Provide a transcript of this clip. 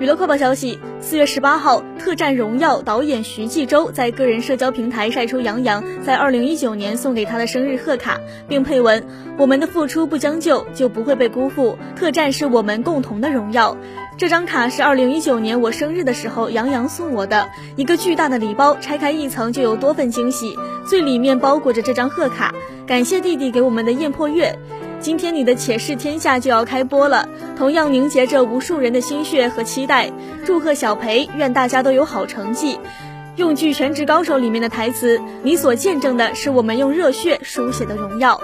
娱乐快报消息：四月十八号，《特战荣耀》导演徐纪周在个人社交平台晒出杨洋在二零一九年送给他的生日贺卡，并配文：“我们的付出不将就，就不会被辜负。特战是我们共同的荣耀。”这张卡是二零一九年我生日的时候杨洋送我的，一个巨大的礼包，拆开一层就有多份惊喜，最里面包裹着这张贺卡。感谢弟弟给我们的艳破月。今天你的《且试天下》就要开播了，同样凝结着无数人的心血和期待。祝贺小裴，愿大家都有好成绩。用句《全职高手》里面的台词：“你所见证的是我们用热血书写的荣耀。”